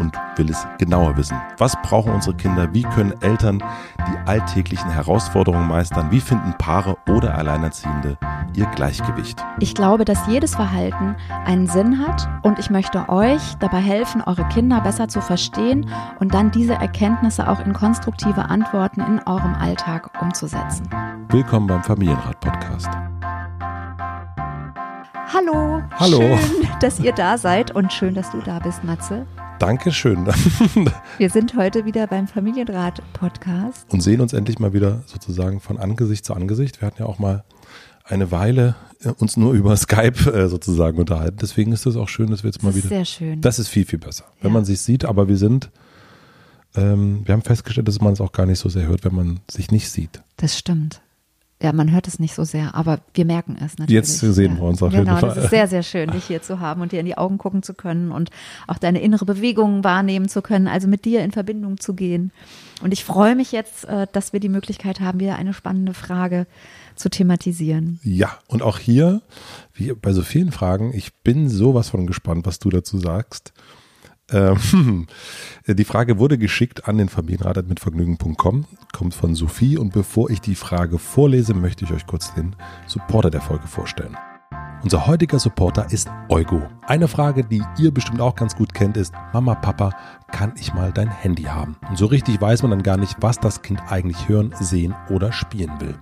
und will es genauer wissen. Was brauchen unsere Kinder? Wie können Eltern die alltäglichen Herausforderungen meistern? Wie finden Paare oder Alleinerziehende ihr Gleichgewicht? Ich glaube, dass jedes Verhalten einen Sinn hat und ich möchte euch dabei helfen, eure Kinder besser zu verstehen und dann diese Erkenntnisse auch in konstruktive Antworten in eurem Alltag umzusetzen. Willkommen beim Familienrat Podcast. Hallo. Hallo. Schön, dass ihr da seid und schön, dass du da bist, Matze. Dankeschön. Wir sind heute wieder beim Familienrat-Podcast. Und sehen uns endlich mal wieder sozusagen von Angesicht zu Angesicht. Wir hatten ja auch mal eine Weile äh, uns nur über Skype äh, sozusagen unterhalten. Deswegen ist es auch schön, dass wir jetzt mal Das ist wieder. sehr schön. Das ist viel, viel besser, wenn Ja. man sich sieht. Aber wir sind, ähm, wir haben festgestellt, dass man es auch gar nicht so sehr hört, wenn man sich nicht sieht. Das stimmt. Ja, man hört es nicht so sehr, aber wir merken es natürlich. Jetzt sehen ja. wir uns auf jeden Genau, Fall. das ist sehr, sehr schön, dich hier zu haben und dir in die Augen gucken zu können und auch deine innere Bewegung wahrnehmen zu können, also mit dir in Verbindung zu gehen. Und ich freue mich jetzt, äh, dass wir die Möglichkeit haben, wieder eine spannende Frage zu thematisieren. Ja, und auch hier, wie bei so vielen Fragen, ich bin sowas von gespannt, was du dazu sagst. Ähm, die Frage wurde geschickt an den Familienrat mit Vergnügen.com, kommt von Sophie und bevor ich die Frage vorlese, möchte ich euch kurz den Supporter der Folge vorstellen. Unser heutiger Supporter ist Eugo. Eine Frage, die ihr bestimmt auch ganz gut kennt, ist, Mama, Papa, kann ich mal dein Handy haben? Und so richtig weiß man dann gar nicht, was das Kind eigentlich hören, sehen oder spielen will.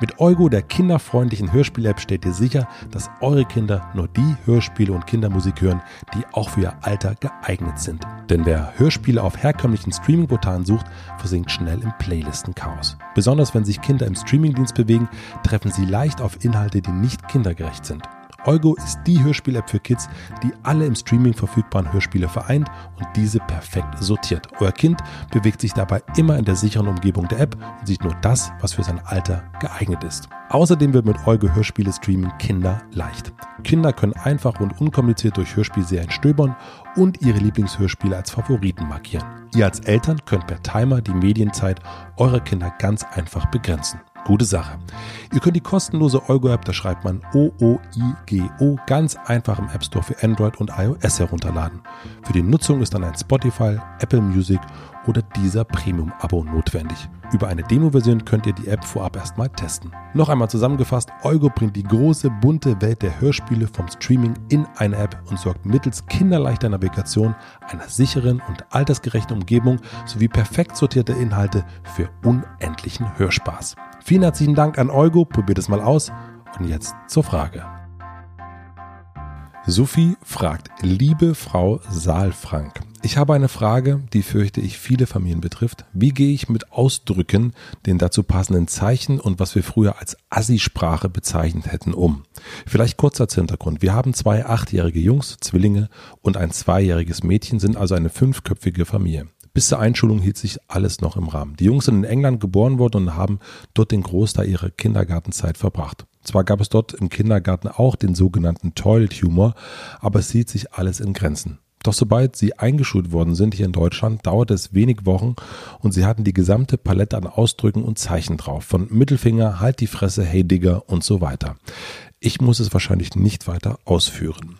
Mit Eugo, der kinderfreundlichen Hörspiel-App, stellt ihr sicher, dass eure Kinder nur die Hörspiele und Kindermusik hören, die auch für ihr Alter geeignet sind. Denn wer Hörspiele auf herkömmlichen Streaming-Portalen sucht, versinkt schnell im Playlisten-Chaos. Besonders wenn sich Kinder im Streamingdienst bewegen, treffen sie leicht auf Inhalte, die nicht kindergerecht sind. Eugo ist die Hörspiel-App für Kids, die alle im Streaming verfügbaren Hörspiele vereint und diese perfekt sortiert. Euer Kind bewegt sich dabei immer in der sicheren Umgebung der App und sieht nur das, was für sein Alter geeignet ist. Außerdem wird mit Eugo Hörspiele streamen Kinder leicht. Kinder können einfach und unkompliziert durch Hörspielserien stöbern und ihre Lieblingshörspiele als Favoriten markieren. Ihr als Eltern könnt per Timer die Medienzeit eurer Kinder ganz einfach begrenzen. Gute Sache. Ihr könnt die kostenlose Eugo-App, da schreibt man O-O-I-G-O, ganz einfach im App Store für Android und iOS herunterladen. Für die Nutzung ist dann ein Spotify, Apple Music oder dieser Premium-Abo notwendig. Über eine Demo-Version könnt ihr die App vorab erstmal testen. Noch einmal zusammengefasst, Eugo bringt die große, bunte Welt der Hörspiele vom Streaming in eine App und sorgt mittels kinderleichter Navigation, einer sicheren und altersgerechten Umgebung sowie perfekt sortierte Inhalte für unendlichen Hörspaß. Vielen herzlichen Dank an Eugo, probiert es mal aus. Und jetzt zur Frage. Sophie fragt, liebe Frau Saalfrank, ich habe eine Frage, die fürchte ich viele Familien betrifft. Wie gehe ich mit Ausdrücken, den dazu passenden Zeichen und was wir früher als Assi-Sprache bezeichnet hätten, um? Vielleicht kurz als Hintergrund. Wir haben zwei achtjährige Jungs, Zwillinge und ein zweijähriges Mädchen, sind also eine fünfköpfige Familie. Bis zur Einschulung hielt sich alles noch im Rahmen. Die Jungs sind in England geboren worden und haben dort den Großteil ihrer Kindergartenzeit verbracht. Zwar gab es dort im Kindergarten auch den sogenannten Toilet Humor, aber es hielt sich alles in Grenzen. Doch sobald sie eingeschult worden sind hier in Deutschland, dauerte es wenig Wochen und sie hatten die gesamte Palette an Ausdrücken und Zeichen drauf. Von Mittelfinger, halt die Fresse, hey Digger und so weiter. Ich muss es wahrscheinlich nicht weiter ausführen.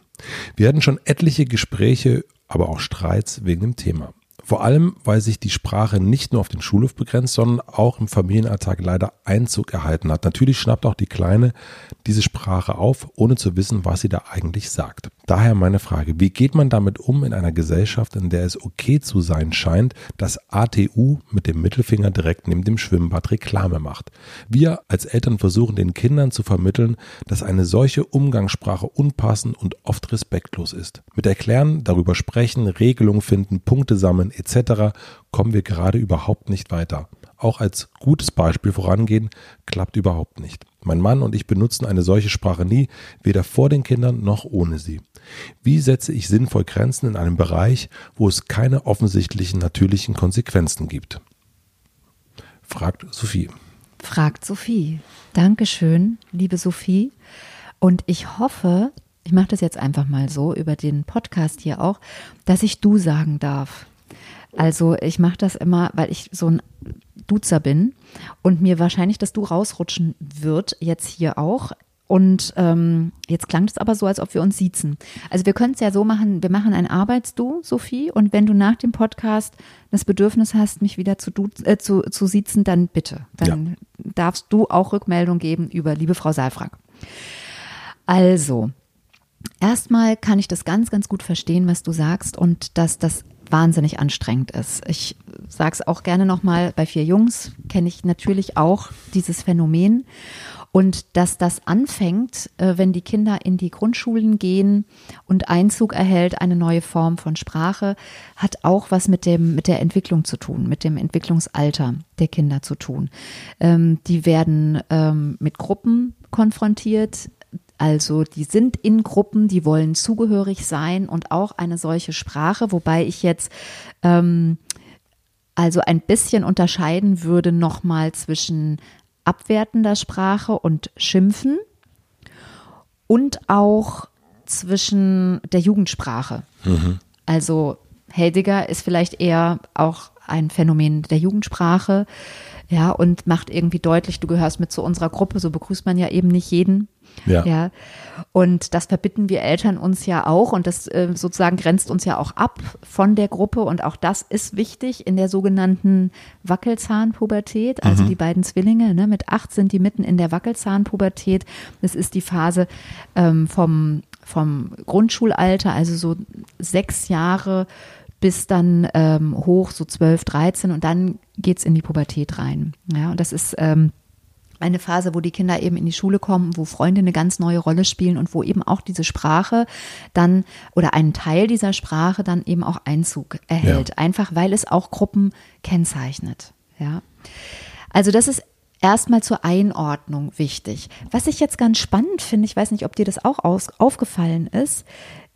Wir hatten schon etliche Gespräche, aber auch Streits wegen dem Thema. Vor allem, weil sich die Sprache nicht nur auf den Schulhof begrenzt, sondern auch im Familienalltag leider Einzug erhalten hat. Natürlich schnappt auch die Kleine diese Sprache auf, ohne zu wissen, was sie da eigentlich sagt. Daher meine Frage, wie geht man damit um in einer Gesellschaft, in der es okay zu sein scheint, dass ATU mit dem Mittelfinger direkt neben dem Schwimmbad Reklame macht? Wir als Eltern versuchen den Kindern zu vermitteln, dass eine solche Umgangssprache unpassend und oft respektlos ist. Mit Erklären, darüber sprechen, Regelungen finden, Punkte sammeln etc. kommen wir gerade überhaupt nicht weiter. Auch als gutes Beispiel vorangehen klappt überhaupt nicht. Mein Mann und ich benutzen eine solche Sprache nie, weder vor den Kindern noch ohne sie. Wie setze ich sinnvoll Grenzen in einem Bereich, wo es keine offensichtlichen natürlichen Konsequenzen gibt? Fragt Sophie. Fragt Sophie. Dankeschön, liebe Sophie. Und ich hoffe, ich mache das jetzt einfach mal so über den Podcast hier auch, dass ich du sagen darf. Also ich mache das immer, weil ich so ein Duzer bin und mir wahrscheinlich das Du rausrutschen wird, jetzt hier auch. Und ähm, jetzt klang es aber so, als ob wir uns siezen. Also wir können es ja so machen, wir machen ein Arbeitsdu, Sophie, und wenn du nach dem Podcast das Bedürfnis hast, mich wieder zu, du, äh, zu, zu siezen, dann bitte. Dann ja. darfst du auch Rückmeldung geben über liebe Frau Saalfrank. Also, erstmal kann ich das ganz, ganz gut verstehen, was du sagst und dass das wahnsinnig anstrengend ist. Ich sage es auch gerne nochmal, bei vier Jungs kenne ich natürlich auch dieses Phänomen. Und dass das anfängt, äh, wenn die Kinder in die Grundschulen gehen und Einzug erhält, eine neue Form von Sprache, hat auch was mit dem, mit der Entwicklung zu tun, mit dem Entwicklungsalter der Kinder zu tun. Ähm, die werden ähm, mit Gruppen konfrontiert, also die sind in Gruppen, die wollen zugehörig sein und auch eine solche Sprache, wobei ich jetzt ähm, also ein bisschen unterscheiden würde nochmal zwischen abwertender Sprache und Schimpfen und auch zwischen der Jugendsprache. Mhm. Also Heidegger ist vielleicht eher auch ein Phänomen der Jugendsprache, ja, und macht irgendwie deutlich, du gehörst mit zu unserer Gruppe, so begrüßt man ja eben nicht jeden. Ja. ja. Und das verbitten wir Eltern uns ja auch und das äh, sozusagen grenzt uns ja auch ab von der Gruppe und auch das ist wichtig in der sogenannten Wackelzahnpubertät. Also mhm. die beiden Zwillinge, ne, mit acht sind die mitten in der Wackelzahnpubertät. Das ist die Phase ähm, vom, vom Grundschulalter, also so sechs Jahre bis dann ähm, hoch, so zwölf, dreizehn und dann geht's in die Pubertät rein. Ja, und das ist ähm, eine Phase, wo die Kinder eben in die Schule kommen, wo Freunde eine ganz neue Rolle spielen und wo eben auch diese Sprache dann oder einen Teil dieser Sprache dann eben auch Einzug erhält. Ja. Einfach weil es auch Gruppen kennzeichnet. Ja. Also das ist erstmal zur Einordnung wichtig. Was ich jetzt ganz spannend finde, ich weiß nicht, ob dir das auch aus, aufgefallen ist,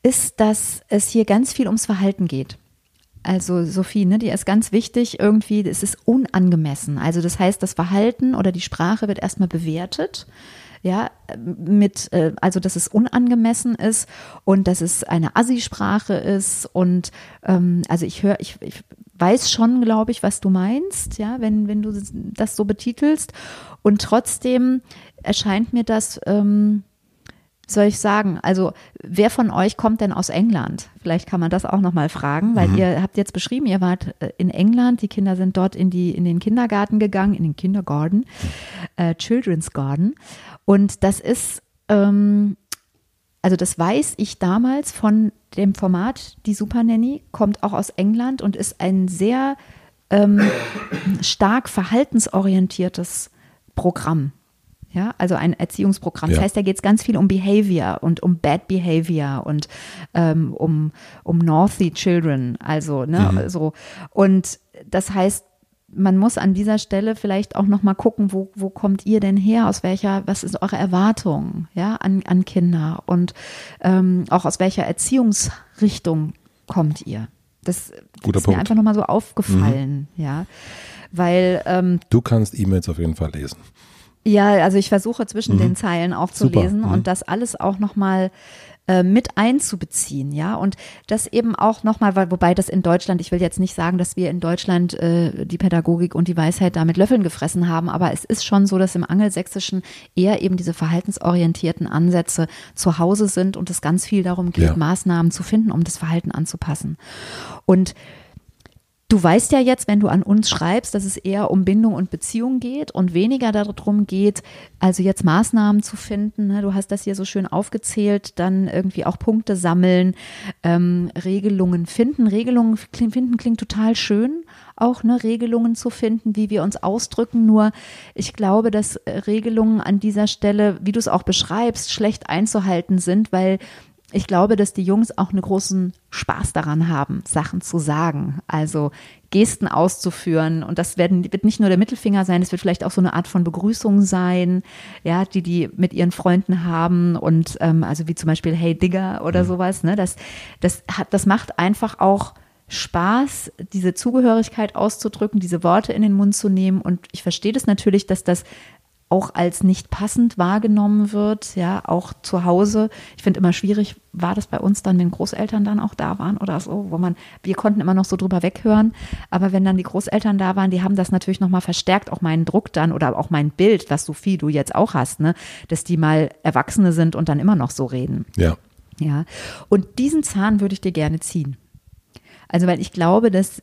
ist, dass es hier ganz viel ums Verhalten geht. Also Sophie, ne, die ist ganz wichtig irgendwie, es ist unangemessen. Also das heißt, das Verhalten oder die Sprache wird erstmal bewertet. Ja, mit, äh, also dass es unangemessen ist und dass es eine Assi-Sprache ist. Und ähm, also ich höre, ich, ich weiß schon, glaube ich, was du meinst, ja, wenn, wenn du das so betitelst. Und trotzdem erscheint mir das ähm, soll ich sagen? Also, wer von euch kommt denn aus England? Vielleicht kann man das auch nochmal fragen, weil mhm. ihr habt jetzt beschrieben, ihr wart äh, in England, die Kinder sind dort in, die, in den Kindergarten gegangen, in den Kindergarten, äh, Children's Garden. Und das ist, ähm, also das weiß ich damals von dem Format, die Super Nanny, kommt auch aus England und ist ein sehr ähm, stark verhaltensorientiertes Programm. Ja, also ein Erziehungsprogramm. Ja. Das heißt, da geht es ganz viel um Behavior und um Bad Behavior und ähm, um, um Northy Children. Also, ne, mhm. so. Und das heißt, man muss an dieser Stelle vielleicht auch nochmal gucken, wo, wo kommt ihr denn her? Aus welcher, was ist eure Erwartung, ja, an, an Kinder? Und ähm, auch aus welcher Erziehungsrichtung kommt ihr? Das, das ist Punkt. mir einfach nochmal so aufgefallen, mhm. ja. Weil ähm, du kannst E-Mails auf jeden Fall lesen. Ja, also ich versuche zwischen mhm. den Zeilen aufzulesen mhm. und das alles auch nochmal äh, mit einzubeziehen, ja. Und das eben auch nochmal, weil, wobei das in Deutschland, ich will jetzt nicht sagen, dass wir in Deutschland äh, die Pädagogik und die Weisheit da mit Löffeln gefressen haben, aber es ist schon so, dass im Angelsächsischen eher eben diese verhaltensorientierten Ansätze zu Hause sind und es ganz viel darum geht, ja. Maßnahmen zu finden, um das Verhalten anzupassen. Und Du weißt ja jetzt, wenn du an uns schreibst, dass es eher um Bindung und Beziehung geht und weniger darum geht, also jetzt Maßnahmen zu finden. Ne? Du hast das hier so schön aufgezählt, dann irgendwie auch Punkte sammeln, ähm, Regelungen finden. Regelungen finden klingt total schön, auch ne, Regelungen zu finden, wie wir uns ausdrücken. Nur ich glaube, dass Regelungen an dieser Stelle, wie du es auch beschreibst, schlecht einzuhalten sind, weil ich glaube, dass die Jungs auch einen großen Spaß daran haben, Sachen zu sagen. Also Gesten auszuführen. Und das werden, wird nicht nur der Mittelfinger sein, es wird vielleicht auch so eine Art von Begrüßung sein, ja, die die mit ihren Freunden haben und ähm, also wie zum Beispiel Hey Digger oder mhm. sowas. Ne? Das, das hat, das macht einfach auch Spaß, diese Zugehörigkeit auszudrücken, diese Worte in den Mund zu nehmen. Und ich verstehe das natürlich, dass das auch als nicht passend wahrgenommen wird, ja, auch zu Hause. Ich finde immer schwierig, war das bei uns dann, wenn Großeltern dann auch da waren oder so, wo man, wir konnten immer noch so drüber weghören, aber wenn dann die Großeltern da waren, die haben das natürlich nochmal verstärkt, auch meinen Druck dann oder auch mein Bild, was Sophie du jetzt auch hast, ne, dass die mal Erwachsene sind und dann immer noch so reden. Ja. Ja. Und diesen Zahn würde ich dir gerne ziehen. Also, weil ich glaube, dass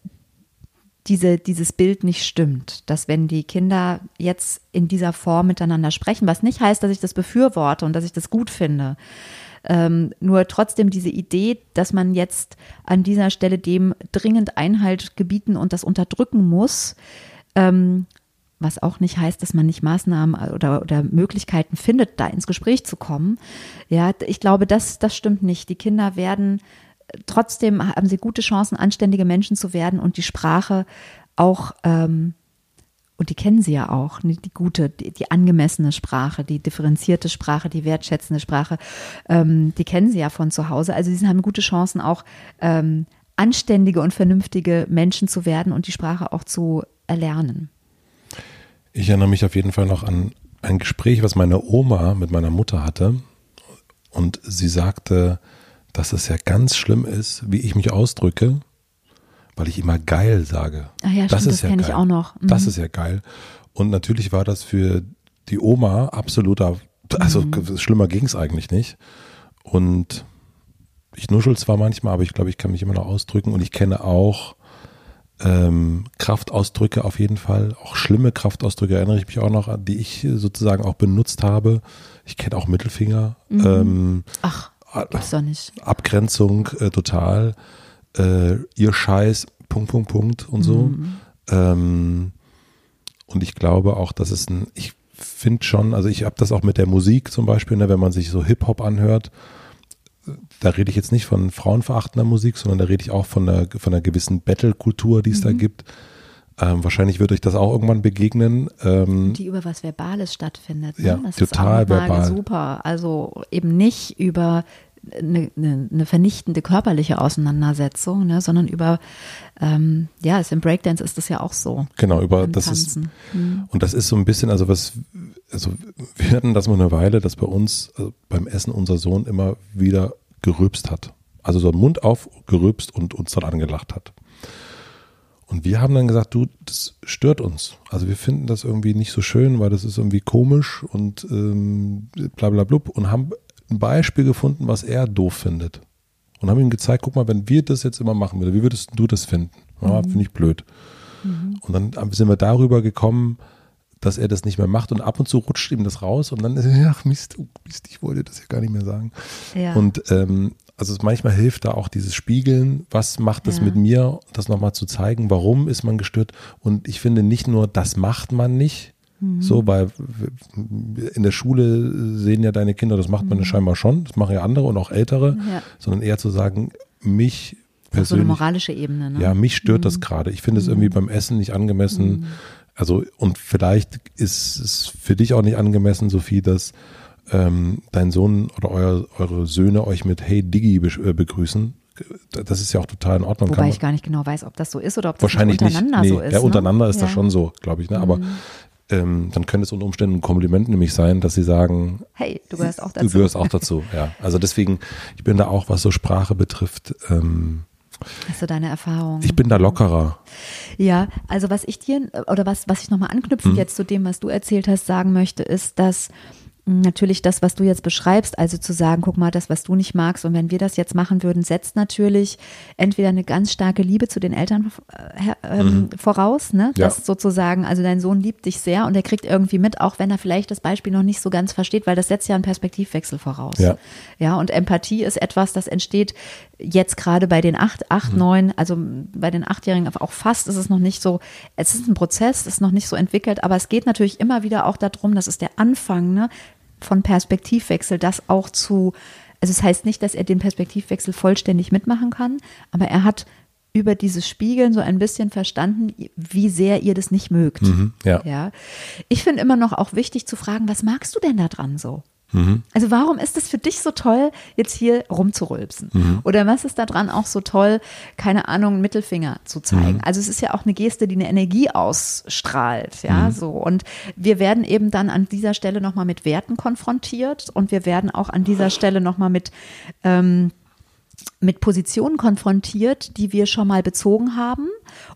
diese, dieses Bild nicht stimmt, dass wenn die Kinder jetzt in dieser Form miteinander sprechen, was nicht heißt, dass ich das befürworte und dass ich das gut finde, ähm, nur trotzdem diese Idee, dass man jetzt an dieser Stelle dem dringend Einhalt gebieten und das unterdrücken muss, ähm, was auch nicht heißt, dass man nicht Maßnahmen oder, oder Möglichkeiten findet, da ins Gespräch zu kommen. Ja, ich glaube, das, das stimmt nicht. Die Kinder werden trotzdem haben sie gute Chancen, anständige Menschen zu werden und die Sprache auch, ähm, und die kennen sie ja auch, ne, die gute, die, die, angemessene Sprache, die differenzierte Sprache, die wertschätzende Sprache, ähm, die kennen sie ja von zu Hause. Also sie haben gute Chancen auch, ähm, anständige und vernünftige Menschen zu werden und die Sprache auch zu erlernen. Ich erinnere mich auf jeden Fall noch an ein Gespräch, was meine Oma mit meiner Mutter hatte. Und sie sagte, dass es ja ganz schlimm ist, wie ich mich ausdrücke, weil ich immer geil sage. Ach ja, das stimmt, ist das ja geil. ich auch noch. Mhm. Das ist ja geil. Und natürlich war das für die Oma absoluter, also mhm. schlimmer ging es eigentlich nicht. Und ich nuschel zwar manchmal, aber ich glaube, ich kann mich immer noch ausdrücken und ich kenne auch ähm, Kraftausdrücke auf jeden Fall, auch schlimme Kraftausdrücke erinnere ich mich auch noch an, die ich sozusagen auch benutzt habe. Ich kenne auch Mittelfinger. Mhm. Ähm, Ach. Gibt's doch nicht. Abgrenzung äh, total. Äh, ihr Scheiß, Punkt, Punkt, Punkt und so. Mhm. Ähm, und ich glaube auch, dass es ein, ich finde schon, also ich habe das auch mit der Musik zum Beispiel, ne, wenn man sich so Hip-Hop anhört, da rede ich jetzt nicht von frauenverachtender Musik, sondern da rede ich auch von einer, von einer gewissen Battle-Kultur, die es mhm. da gibt. Ähm, wahrscheinlich wird euch das auch irgendwann begegnen. Ähm, die über was Verbales stattfindet. Ne? Ja, das total ist verbal. Super. Also eben nicht über eine, eine, vernichtende körperliche Auseinandersetzung, ne, sondern über, ähm, ja, im Breakdance ist das ja auch so. Genau, über das Tanzen. ist, mhm. und das ist so ein bisschen, also was, also wir hatten das mal eine Weile, dass bei uns also beim Essen unser Sohn immer wieder gerülpst hat. Also so Mund auf gerülpst und uns dann angelacht hat. Und wir haben dann gesagt, du, das stört uns. Also wir finden das irgendwie nicht so schön, weil das ist irgendwie komisch und ähm, bla bla blub und haben ein Beispiel gefunden, was er doof findet. Und haben ihm gezeigt, guck mal, wenn wir das jetzt immer machen würden, wie würdest du das finden? Ja, mhm. finde ich blöd. Mhm. Und dann sind wir darüber gekommen, dass er das nicht mehr macht und ab und zu rutscht ihm das raus und dann ist er, ach Mist, oh Mist, ich wollte das ja gar nicht mehr sagen. Ja. Und ähm, also manchmal hilft da auch dieses Spiegeln, was macht das ja. mit mir, das nochmal zu zeigen, warum ist man gestört und ich finde nicht nur, das macht man nicht, Mhm. So, weil in der Schule sehen ja deine Kinder, das macht man mhm. scheinbar schon, das machen ja andere und auch ältere, ja. sondern eher zu sagen, mich persönlich. So eine moralische Ebene, ne? Ja, mich stört mhm. das gerade. Ich finde es irgendwie mhm. beim Essen nicht angemessen. Mhm. Also, und vielleicht ist es für dich auch nicht angemessen, Sophie, dass ähm, dein Sohn oder euer, eure Söhne euch mit Hey Diggi be äh, begrüßen das ist ja auch total in Ordnung. Wobei ich gar nicht genau weiß, ob das so ist oder ob das wahrscheinlich untereinander nicht. Nee, so ist. Ja, untereinander ne? ist ja. das schon so, glaube ich. Ne? Aber mhm ähm, dann könnte es unter Umständen ein Kompliment nämlich sein, dass sie sagen, hey, du gehörst auch dazu. Du gehörst auch dazu, ja. Also deswegen, ich bin da auch, was so Sprache betrifft, ähm, Hast du deine Erfahrung? Ich bin da lockerer. Ja, also was ich dir, oder was, was ich nochmal anknüpfend hm. jetzt zu dem, was du erzählt hast, sagen möchte, ist, dass natürlich das, was du jetzt beschreibst, also zu sagen, guck mal, das, was du nicht magst, und wenn wir das jetzt machen würden, setzt natürlich entweder eine ganz starke Liebe zu den Eltern äh, ähm, mhm. voraus, ne? Ja. Das sozusagen, also dein Sohn liebt dich sehr und er kriegt irgendwie mit, auch wenn er vielleicht das Beispiel noch nicht so ganz versteht, weil das setzt ja einen Perspektivwechsel voraus. Ja, ja und Empathie ist etwas, das entsteht jetzt gerade bei den acht, acht, mhm. neun, also bei den Achtjährigen, auch fast ist es noch nicht so, es ist ein Prozess, ist noch nicht so entwickelt, aber es geht natürlich immer wieder auch darum, das ist der Anfang, ne? Von Perspektivwechsel, das auch zu also es das heißt nicht, dass er den Perspektivwechsel vollständig mitmachen kann, aber er hat über dieses Spiegeln so ein bisschen verstanden, wie sehr ihr das nicht mögt. Mhm, ja. ja. Ich finde immer noch auch wichtig zu fragen, was magst du denn da dran so? Mhm. Also warum ist es für dich so toll, jetzt hier rumzurülpsen? Mhm. Oder was ist da dran auch so toll, keine Ahnung, Mittelfinger zu zeigen? Mhm. Also es ist ja auch eine Geste, die eine Energie ausstrahlt, ja, mhm. so. Und wir werden eben dann an dieser Stelle nochmal mit Werten konfrontiert und wir werden auch an dieser Stelle nochmal mit ähm, mit Positionen konfrontiert, die wir schon mal bezogen haben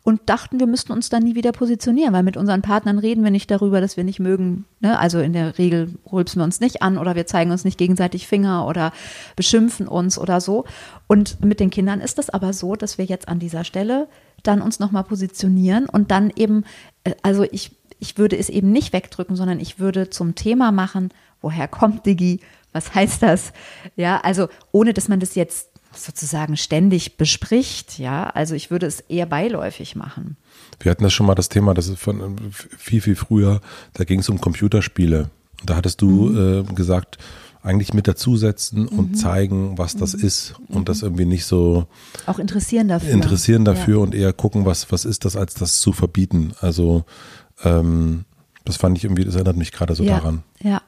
und dachten, wir müssten uns dann nie wieder positionieren, weil mit unseren Partnern reden wir nicht darüber, dass wir nicht mögen. Ne? Also in der Regel rülpsen wir uns nicht an oder wir zeigen uns nicht gegenseitig Finger oder beschimpfen uns oder so. Und mit den Kindern ist es aber so, dass wir jetzt an dieser Stelle dann uns nochmal positionieren und dann eben, äh, also ich, ich würde es eben nicht wegdrücken, sondern ich würde zum Thema machen, woher kommt Digi? Was heißt das? Ja, also ohne dass man das jetzt sozusagen ständig bespricht. Ja, also ich würde es eher beiläufig machen. Wir hatten das schon mal das Thema, das ist von viel, viel früher, da ging es um Computerspiele. Da hattest du mhm. äh, gesagt, eigentlich mit dazusetzen mhm. und zeigen, was das mhm. ist und das irgendwie nicht so auch interessieren dafür. Interessieren dafür ja. und eher gucken, was, was ist das, als das zu verbieten. Also ähm, das fand ich irgendwie, das erinnert mich gerade so ja, daran. Ja,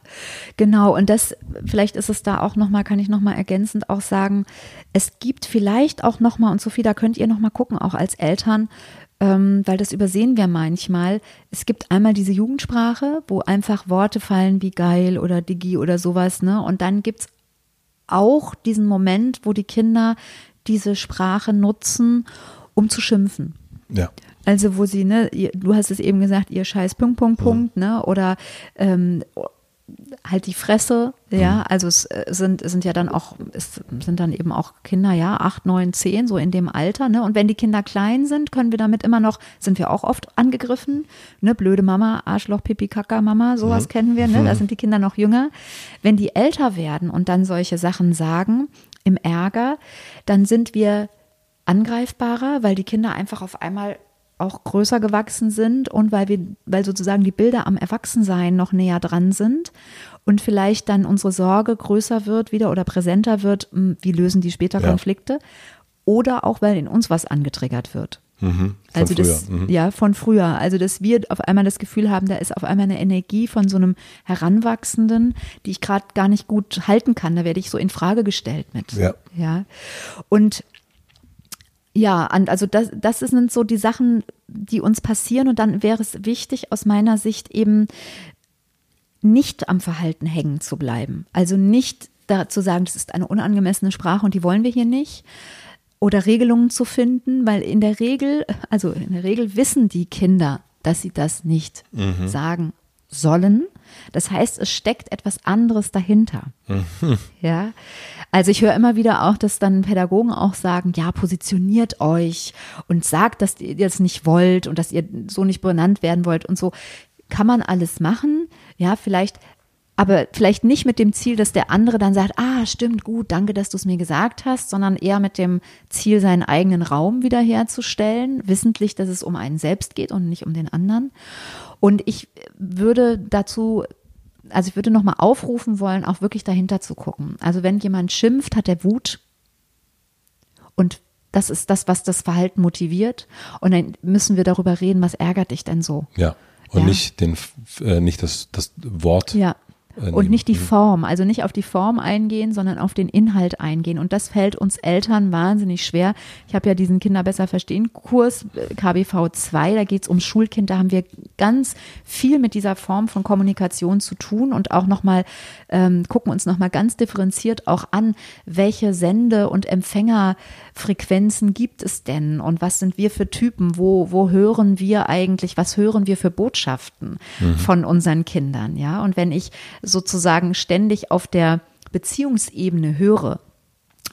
genau. Und das, vielleicht ist es da auch nochmal, kann ich nochmal ergänzend auch sagen, es gibt vielleicht auch nochmal, und Sophie, da könnt ihr nochmal gucken, auch als Eltern, ähm, weil das übersehen wir manchmal. Es gibt einmal diese Jugendsprache, wo einfach Worte fallen wie geil oder Digi oder sowas, ne? Und dann gibt es auch diesen Moment, wo die Kinder diese Sprache nutzen, um zu schimpfen. Ja. Also wo sie, ne, du hast es eben gesagt, ihr scheiß Punkt, Punkt, Punkt, mhm. ne? Oder ähm, halt die Fresse, ja, mhm. also es äh, sind, sind ja dann auch, es sind dann eben auch Kinder, ja, acht, neun, zehn, so in dem Alter, ne? Und wenn die Kinder klein sind, können wir damit immer noch, sind wir auch oft angegriffen, ne? Blöde Mama, Arschloch, Pipi, Kaka, Mama, sowas mhm. kennen wir, ne? Da mhm. sind die Kinder noch jünger. Wenn die älter werden und dann solche Sachen sagen, im Ärger, dann sind wir angreifbarer, weil die Kinder einfach auf einmal auch größer gewachsen sind und weil wir, weil sozusagen die Bilder am Erwachsensein noch näher dran sind und vielleicht dann unsere Sorge größer wird wieder oder präsenter wird, hm, wie lösen die später ja. Konflikte oder auch weil in uns was angetriggert wird. Mhm, also das, mhm. ja, von früher. Also, dass wir auf einmal das Gefühl haben, da ist auf einmal eine Energie von so einem Heranwachsenden, die ich gerade gar nicht gut halten kann. Da werde ich so in Frage gestellt mit. Ja. ja. Und ja, also das, das sind so die Sachen, die uns passieren und dann wäre es wichtig aus meiner Sicht eben nicht am Verhalten hängen zu bleiben. Also nicht zu sagen, das ist eine unangemessene Sprache und die wollen wir hier nicht. Oder Regelungen zu finden, weil in der Regel, also in der Regel wissen die Kinder, dass sie das nicht mhm. sagen sollen. Das heißt, es steckt etwas anderes dahinter. Mhm. Ja. Also ich höre immer wieder auch, dass dann Pädagogen auch sagen, ja, positioniert euch und sagt, dass ihr das nicht wollt und dass ihr so nicht benannt werden wollt und so. Kann man alles machen. Ja, vielleicht aber vielleicht nicht mit dem Ziel, dass der andere dann sagt, ah, stimmt, gut, danke, dass du es mir gesagt hast, sondern eher mit dem Ziel, seinen eigenen Raum wiederherzustellen, wissentlich, dass es um einen selbst geht und nicht um den anderen. Und ich würde dazu also ich würde nochmal aufrufen wollen, auch wirklich dahinter zu gucken. Also wenn jemand schimpft, hat er Wut und das ist das, was das Verhalten motiviert. Und dann müssen wir darüber reden, was ärgert dich denn so? Ja. Und ja. nicht den, äh, nicht das, das Wort. Ja. Äh, und nicht die mhm. Form, also nicht auf die Form eingehen, sondern auf den Inhalt eingehen. Und das fällt uns Eltern wahnsinnig schwer. Ich habe ja diesen Kinder besser verstehen Kurs, äh, KBV 2, da geht es ums Schulkind, da haben wir ganz viel mit dieser Form von Kommunikation zu tun und auch nochmal, ähm, gucken uns nochmal ganz differenziert auch an, welche Sende- und Empfängerfrequenzen gibt es denn und was sind wir für Typen, wo, wo hören wir eigentlich, was hören wir für Botschaften mhm. von unseren Kindern, ja? Und wenn ich sozusagen ständig auf der Beziehungsebene höre,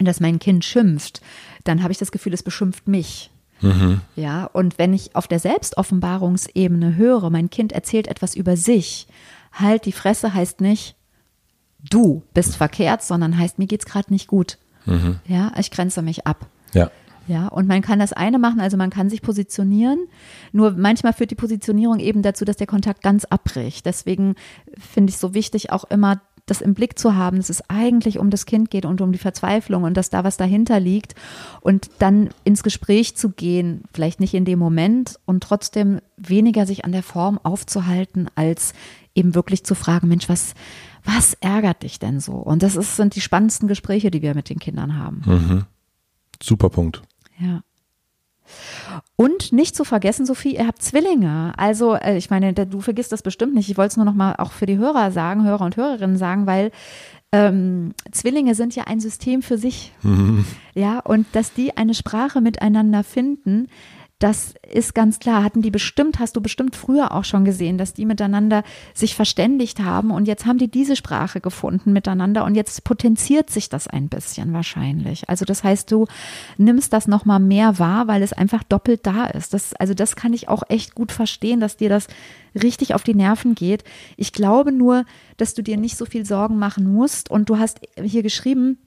dass mein Kind schimpft, dann habe ich das Gefühl, es beschimpft mich. Mhm. Ja, und wenn ich auf der Selbstoffenbarungsebene höre, mein Kind erzählt etwas über sich, halt die Fresse heißt nicht, du bist verkehrt, sondern heißt, mir geht's gerade nicht gut. Mhm. Ja, ich grenze mich ab. Ja. Ja, und man kann das eine machen, also man kann sich positionieren. Nur manchmal führt die Positionierung eben dazu, dass der Kontakt ganz abbricht. Deswegen finde ich so wichtig auch immer das im Blick zu haben, dass es eigentlich um das Kind geht und um die Verzweiflung und dass da was dahinter liegt und dann ins Gespräch zu gehen, vielleicht nicht in dem Moment und trotzdem weniger sich an der Form aufzuhalten, als eben wirklich zu fragen, Mensch, was, was ärgert dich denn so? Und das ist, sind die spannendsten Gespräche, die wir mit den Kindern haben. Mhm. Super Punkt. Ja. Und nicht zu vergessen, Sophie, ihr habt Zwillinge. Also, äh, ich meine, du vergisst das bestimmt nicht. Ich wollte es nur noch mal auch für die Hörer sagen, Hörer und Hörerinnen sagen, weil ähm, Zwillinge sind ja ein System für sich. Mhm. Ja, und dass die eine Sprache miteinander finden, das ist ganz klar. Hatten die bestimmt, hast du bestimmt früher auch schon gesehen, dass die miteinander sich verständigt haben und jetzt haben die diese Sprache gefunden miteinander und jetzt potenziert sich das ein bisschen wahrscheinlich. Also das heißt, du nimmst das nochmal mehr wahr, weil es einfach doppelt da ist. Das, also das kann ich auch echt gut verstehen, dass dir das richtig auf die Nerven geht. Ich glaube nur, dass du dir nicht so viel Sorgen machen musst und du hast hier geschrieben,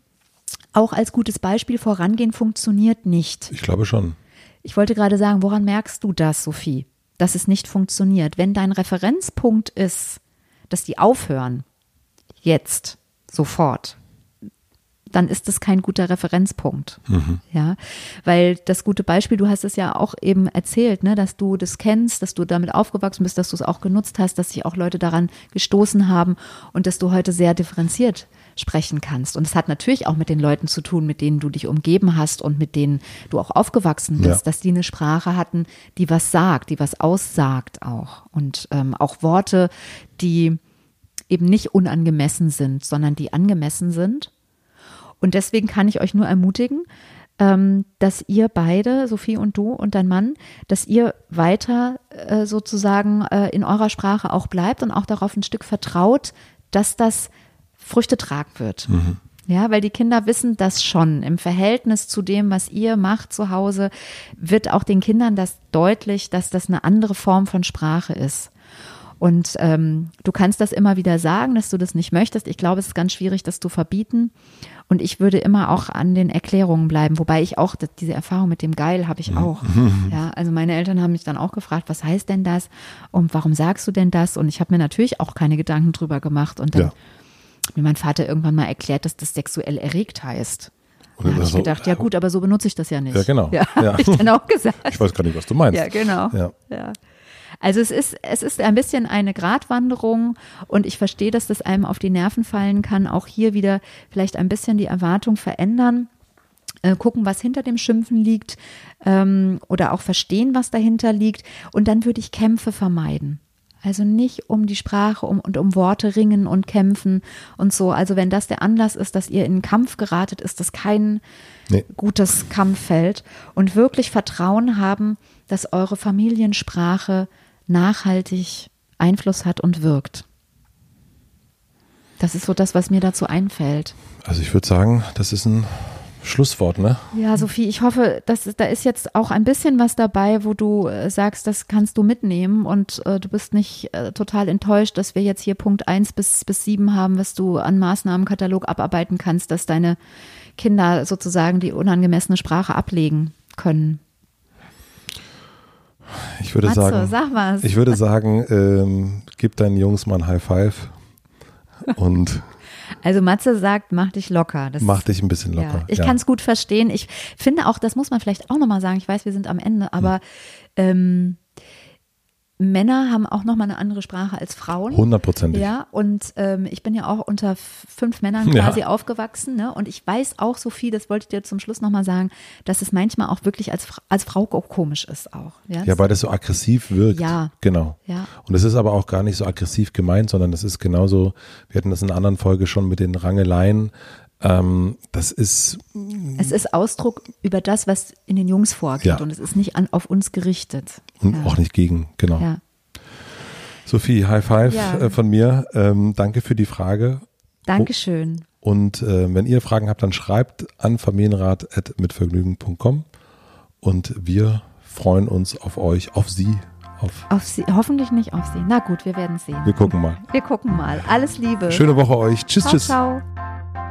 auch als gutes Beispiel vorangehen funktioniert nicht. Ich glaube schon. Ich wollte gerade sagen, woran merkst du das, Sophie, dass es nicht funktioniert? Wenn dein Referenzpunkt ist, dass die aufhören, jetzt, sofort, dann ist das kein guter Referenzpunkt. Mhm. Ja, weil das gute Beispiel, du hast es ja auch eben erzählt, ne, dass du das kennst, dass du damit aufgewachsen bist, dass du es auch genutzt hast, dass sich auch Leute daran gestoßen haben und dass du heute sehr differenziert sprechen kannst. Und es hat natürlich auch mit den Leuten zu tun, mit denen du dich umgeben hast und mit denen du auch aufgewachsen bist, ja. dass die eine Sprache hatten, die was sagt, die was aussagt auch. Und ähm, auch Worte, die eben nicht unangemessen sind, sondern die angemessen sind. Und deswegen kann ich euch nur ermutigen, ähm, dass ihr beide, Sophie und du und dein Mann, dass ihr weiter äh, sozusagen äh, in eurer Sprache auch bleibt und auch darauf ein Stück vertraut, dass das Früchte tragen wird. Mhm. Ja, weil die Kinder wissen das schon. Im Verhältnis zu dem, was ihr macht zu Hause, wird auch den Kindern das deutlich, dass das eine andere Form von Sprache ist. Und ähm, du kannst das immer wieder sagen, dass du das nicht möchtest. Ich glaube, es ist ganz schwierig, das zu verbieten. Und ich würde immer auch an den Erklärungen bleiben, wobei ich auch diese Erfahrung mit dem Geil habe ich auch. Ja, also meine Eltern haben mich dann auch gefragt, was heißt denn das und warum sagst du denn das? Und ich habe mir natürlich auch keine Gedanken drüber gemacht. Und dann ja mir mein Vater irgendwann mal erklärt, dass das sexuell erregt heißt. Und da habe ich gedacht, ja gut, aber so benutze ich das ja nicht. Ja, genau. Ja, ja. habe ich dann auch gesagt. Ich weiß gar nicht, was du meinst. Ja, genau. Ja. ja. Also es ist, es ist ein bisschen eine Gratwanderung und ich verstehe, dass das einem auf die Nerven fallen kann. Auch hier wieder vielleicht ein bisschen die Erwartung verändern. Äh, gucken, was hinter dem Schimpfen liegt ähm, oder auch verstehen, was dahinter liegt. Und dann würde ich Kämpfe vermeiden. Also nicht um die Sprache um, und um Worte ringen und kämpfen und so. Also wenn das der Anlass ist, dass ihr in einen Kampf geratet, ist das kein nee. gutes Kampffeld. Und wirklich Vertrauen haben, dass eure Familiensprache nachhaltig Einfluss hat und wirkt. Das ist so das, was mir dazu einfällt. Also ich würde sagen, das ist ein Schlusswort, ne? Ja, Sophie, ich hoffe, dass da ist jetzt auch ein bisschen was dabei, wo du äh, sagst, das kannst du mitnehmen und äh, du bist nicht äh, total enttäuscht, dass wir jetzt hier Punkt 1 bis, bis 7 haben, was du an Maßnahmenkatalog abarbeiten kannst, dass deine Kinder sozusagen die unangemessene Sprache ablegen können. Ich würde Matze, sagen, sag was. ich würde sagen, ähm, gib deinen Jungs mal ein High Five und also Matze sagt, mach dich locker. Das mach dich ein bisschen locker. Ja, ich ja. kann es gut verstehen. Ich finde auch, das muss man vielleicht auch nochmal sagen. Ich weiß, wir sind am Ende, aber hm. ähm, Männer haben auch nochmal eine andere Sprache als Frauen. Hundertprozentig. Ja, und ähm, ich bin ja auch unter fünf Männern quasi ja. aufgewachsen. Ne? Und ich weiß auch, Sophie, das wollte ich dir zum Schluss nochmal sagen, dass es manchmal auch wirklich als, als Frau komisch ist auch. Ja, ja weil das so aggressiv wirkt. Ja. Genau. Ja. Und es ist aber auch gar nicht so aggressiv gemeint, sondern es ist genauso, wir hatten das in einer anderen Folge schon mit den Rangeleien, ähm, das ist. Es ist Ausdruck über das, was in den Jungs vorgeht ja. und es ist nicht an, auf uns gerichtet. Und ja. auch nicht gegen, genau. Ja. Sophie, High Five äh, von mir. Ähm, danke für die Frage. Dankeschön. Und äh, wenn ihr Fragen habt, dann schreibt an familienrat.mitvergnügen.com und wir freuen uns auf euch, auf Sie. Auf, auf Sie, hoffentlich nicht auf Sie. Na gut, wir werden sehen. Wir gucken mal. Wir gucken mal. Alles Liebe. Schöne Woche euch. Tschüss, ciao, tschüss. Ciao.